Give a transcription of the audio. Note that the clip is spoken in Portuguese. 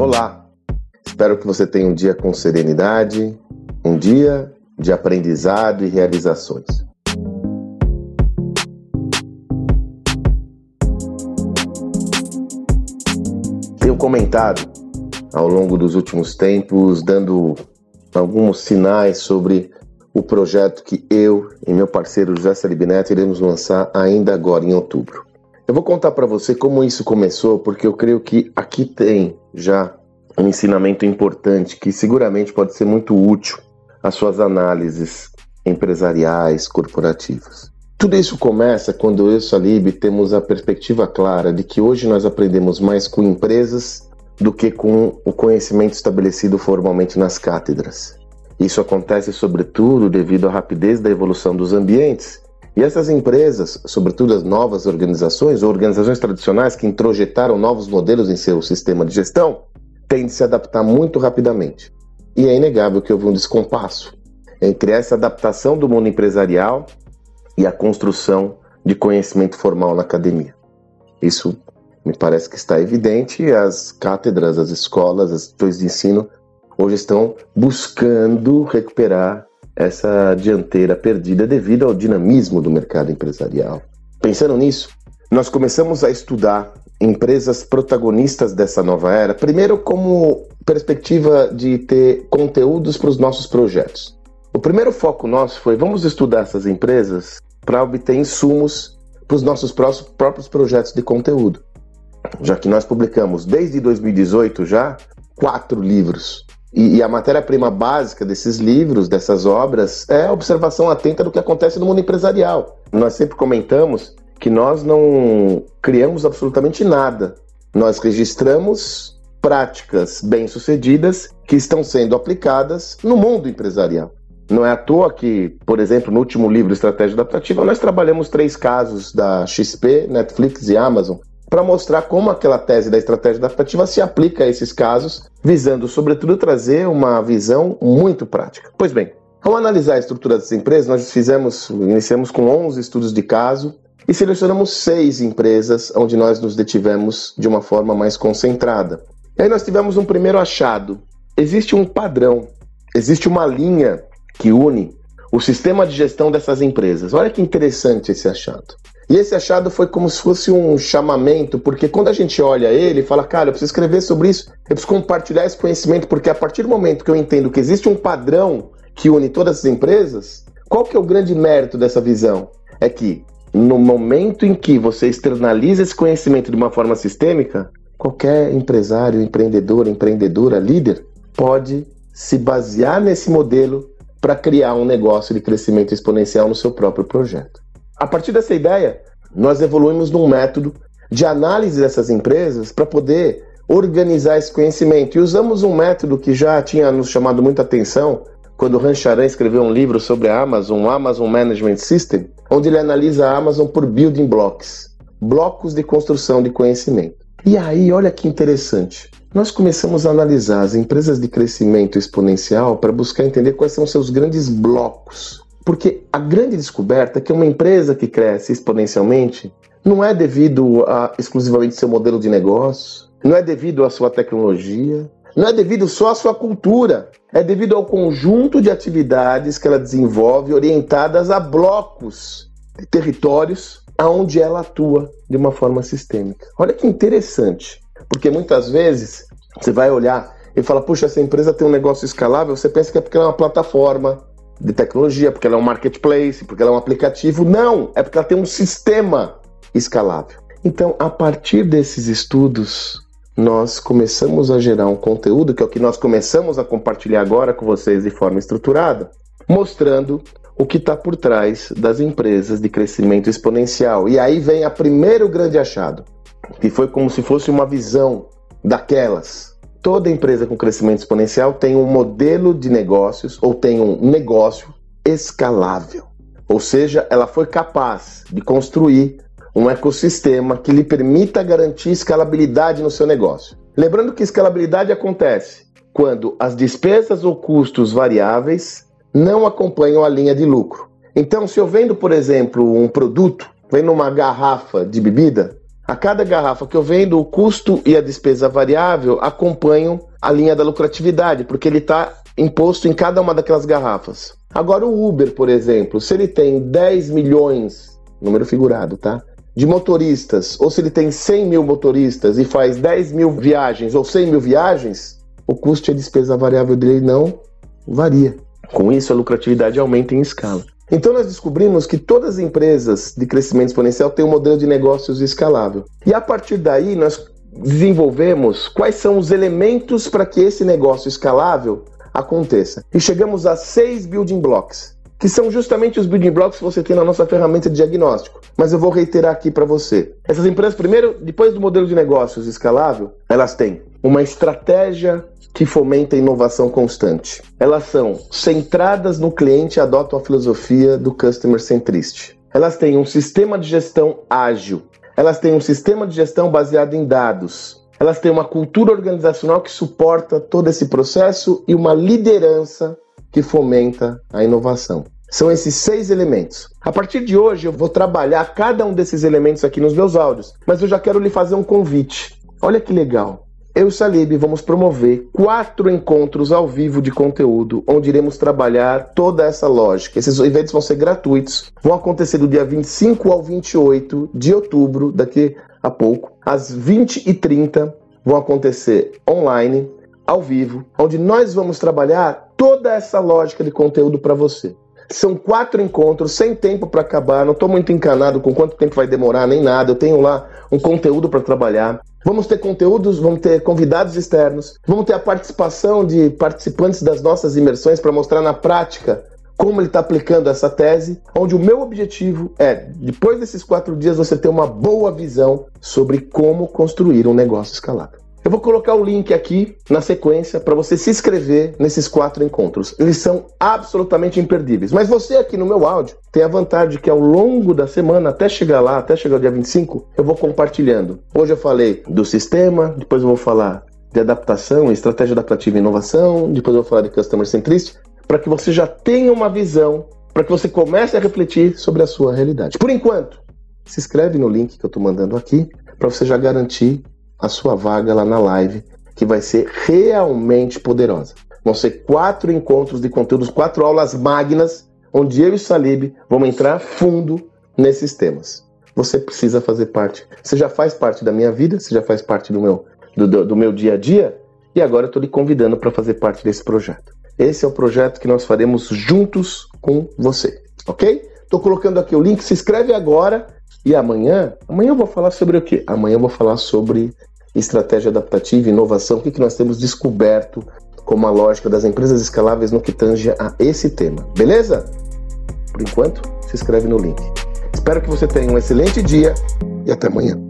Olá! Espero que você tenha um dia com serenidade, um dia de aprendizado e realizações. Tenho comentado ao longo dos últimos tempos, dando alguns sinais sobre o projeto que eu e meu parceiro José Salib Neto iremos lançar ainda agora em outubro. Eu vou contar para você como isso começou, porque eu creio que aqui tem já um ensinamento importante que seguramente pode ser muito útil às suas análises empresariais, corporativas. Tudo isso começa quando eu e Salib temos a perspectiva clara de que hoje nós aprendemos mais com empresas do que com o conhecimento estabelecido formalmente nas cátedras. Isso acontece sobretudo devido à rapidez da evolução dos ambientes. E essas empresas, sobretudo as novas organizações ou organizações tradicionais que introjetaram novos modelos em seu sistema de gestão, têm de se adaptar muito rapidamente. E é inegável que houve um descompasso entre essa adaptação do mundo empresarial e a construção de conhecimento formal na academia. Isso me parece que está evidente. As cátedras, as escolas, as instituições de ensino hoje estão buscando recuperar essa dianteira perdida devido ao dinamismo do mercado empresarial. Pensando nisso, nós começamos a estudar empresas protagonistas dessa nova era, primeiro como perspectiva de ter conteúdos para os nossos projetos. O primeiro foco nosso foi vamos estudar essas empresas para obter insumos para os nossos próprios projetos de conteúdo. Já que nós publicamos desde 2018 já quatro livros. E, e a matéria-prima básica desses livros, dessas obras, é a observação atenta do que acontece no mundo empresarial. Nós sempre comentamos que nós não criamos absolutamente nada. Nós registramos práticas bem-sucedidas que estão sendo aplicadas no mundo empresarial. Não é à toa que, por exemplo, no último livro Estratégia Adaptativa, nós trabalhamos três casos da XP, Netflix e Amazon para mostrar como aquela tese da estratégia adaptativa se aplica a esses casos, visando, sobretudo, trazer uma visão muito prática. Pois bem, ao analisar a estrutura das empresas, nós fizemos, iniciamos com 11 estudos de caso e selecionamos seis empresas onde nós nos detivemos de uma forma mais concentrada. E aí nós tivemos um primeiro achado. Existe um padrão, existe uma linha que une o sistema de gestão dessas empresas. Olha que interessante esse achado. E esse achado foi como se fosse um chamamento, porque quando a gente olha ele e fala, cara, eu preciso escrever sobre isso, eu preciso compartilhar esse conhecimento, porque a partir do momento que eu entendo que existe um padrão que une todas as empresas, qual que é o grande mérito dessa visão? É que no momento em que você externaliza esse conhecimento de uma forma sistêmica, qualquer empresário, empreendedor, empreendedora, líder, pode se basear nesse modelo para criar um negócio de crescimento exponencial no seu próprio projeto. A partir dessa ideia, nós evoluímos num método de análise dessas empresas para poder organizar esse conhecimento. E usamos um método que já tinha nos chamado muita atenção, quando Rancharan escreveu um livro sobre a Amazon, Amazon Management System, onde ele analisa a Amazon por building blocks, blocos de construção de conhecimento. E aí, olha que interessante. Nós começamos a analisar as empresas de crescimento exponencial para buscar entender quais são seus grandes blocos. Porque a grande descoberta é que uma empresa que cresce exponencialmente não é devido a exclusivamente seu modelo de negócio, não é devido à sua tecnologia, não é devido só à sua cultura, é devido ao conjunto de atividades que ela desenvolve orientadas a blocos de territórios aonde ela atua de uma forma sistêmica. Olha que interessante, porque muitas vezes você vai olhar e fala, puxa, essa empresa tem um negócio escalável, você pensa que é porque ela é uma plataforma de tecnologia, porque ela é um marketplace, porque ela é um aplicativo. Não, é porque ela tem um sistema escalável. Então, a partir desses estudos, nós começamos a gerar um conteúdo, que é o que nós começamos a compartilhar agora com vocês de forma estruturada, mostrando o que está por trás das empresas de crescimento exponencial. E aí vem a primeiro grande achado, que foi como se fosse uma visão daquelas. Toda empresa com crescimento exponencial tem um modelo de negócios ou tem um negócio escalável. Ou seja, ela foi capaz de construir um ecossistema que lhe permita garantir escalabilidade no seu negócio. Lembrando que escalabilidade acontece quando as despesas ou custos variáveis não acompanham a linha de lucro. Então, se eu vendo, por exemplo, um produto, vendo uma garrafa de bebida, A cada garrafa que eu vendo, o custo e a despesa variável acompanham a linha da lucratividade, porque ele está imposto em cada uma daquelas garrafas. Agora, o Uber, por exemplo, se ele tem 10 milhões, número figurado, tá? De motoristas, ou se ele tem 100 mil motoristas e faz 10 mil viagens ou 100 mil viagens, o custo e a despesa variável dele não varia. Com isso, a lucratividade aumenta em escala. Então nós descobrimos que todas as empresas de crescimento exponencial têm um modelo de negócios escalável. E a partir daí nós desenvolvemos quais são os elementos para que esse negócio escalável aconteça. E chegamos a seis building blocks, que são justamente os building blocks que você tem na nossa ferramenta de diagnóstico. Mas eu vou reiterar aqui para você. Essas empresas, primeiro, depois do modelo de negócios escalável, elas têm uma estratégia que fomenta a inovação constante. Elas são centradas no cliente e adotam a filosofia do customer centricity. Elas têm um sistema de gestão ágil. Elas têm um sistema de gestão baseado em dados. Elas têm uma cultura organizacional que suporta todo esse processo e uma liderança que fomenta a inovação. São esses seis elementos. A partir de hoje eu vou trabalhar cada um desses elementos aqui nos meus áudios, mas eu já quero lhe fazer um convite. Olha que legal eu e Salib vamos promover quatro encontros ao vivo de conteúdo, onde iremos trabalhar toda essa lógica. Esses eventos vão ser gratuitos, vão acontecer do dia 25 ao 28 de outubro, daqui a pouco, às 20h30, vão acontecer online, ao vivo, onde nós vamos trabalhar toda essa lógica de conteúdo para você. São quatro encontros, sem tempo para acabar. Não estou muito encanado com quanto tempo vai demorar, nem nada. Eu tenho lá um conteúdo para trabalhar. Vamos ter conteúdos, vamos ter convidados externos, vamos ter a participação de participantes das nossas imersões para mostrar na prática como ele está aplicando essa tese, onde o meu objetivo é, depois desses quatro dias, você ter uma boa visão sobre como construir um negócio escalável. Eu vou colocar o link aqui na sequência para você se inscrever nesses quatro encontros. Eles são absolutamente imperdíveis. Mas você aqui no meu áudio tem a vantagem que ao longo da semana, até chegar lá, até chegar o dia 25, eu vou compartilhando. Hoje eu falei do sistema, depois eu vou falar de adaptação, estratégia adaptativa e inovação, depois eu vou falar de customer centricity, para que você já tenha uma visão, para que você comece a refletir sobre a sua realidade. Por enquanto, se inscreve no link que eu estou mandando aqui, para você já garantir a sua vaga lá na live, que vai ser realmente poderosa. Vão ser quatro encontros de conteúdos, quatro aulas magnas, onde eu e o Salib vamos entrar fundo nesses temas. Você precisa fazer parte. Você já faz parte da minha vida, você já faz parte do meu, do, do, do meu dia a dia, e agora estou lhe convidando para fazer parte desse projeto. Esse é o projeto que nós faremos juntos com você, ok? Estou colocando aqui o link, se inscreve agora e amanhã, amanhã eu vou falar sobre o quê? Amanhã eu vou falar sobre estratégia adaptativa, inovação, o que, que nós temos descoberto como a lógica das empresas escaláveis no que tange a esse tema. Beleza? Por enquanto, se inscreve no link. Espero que você tenha um excelente dia e até amanhã.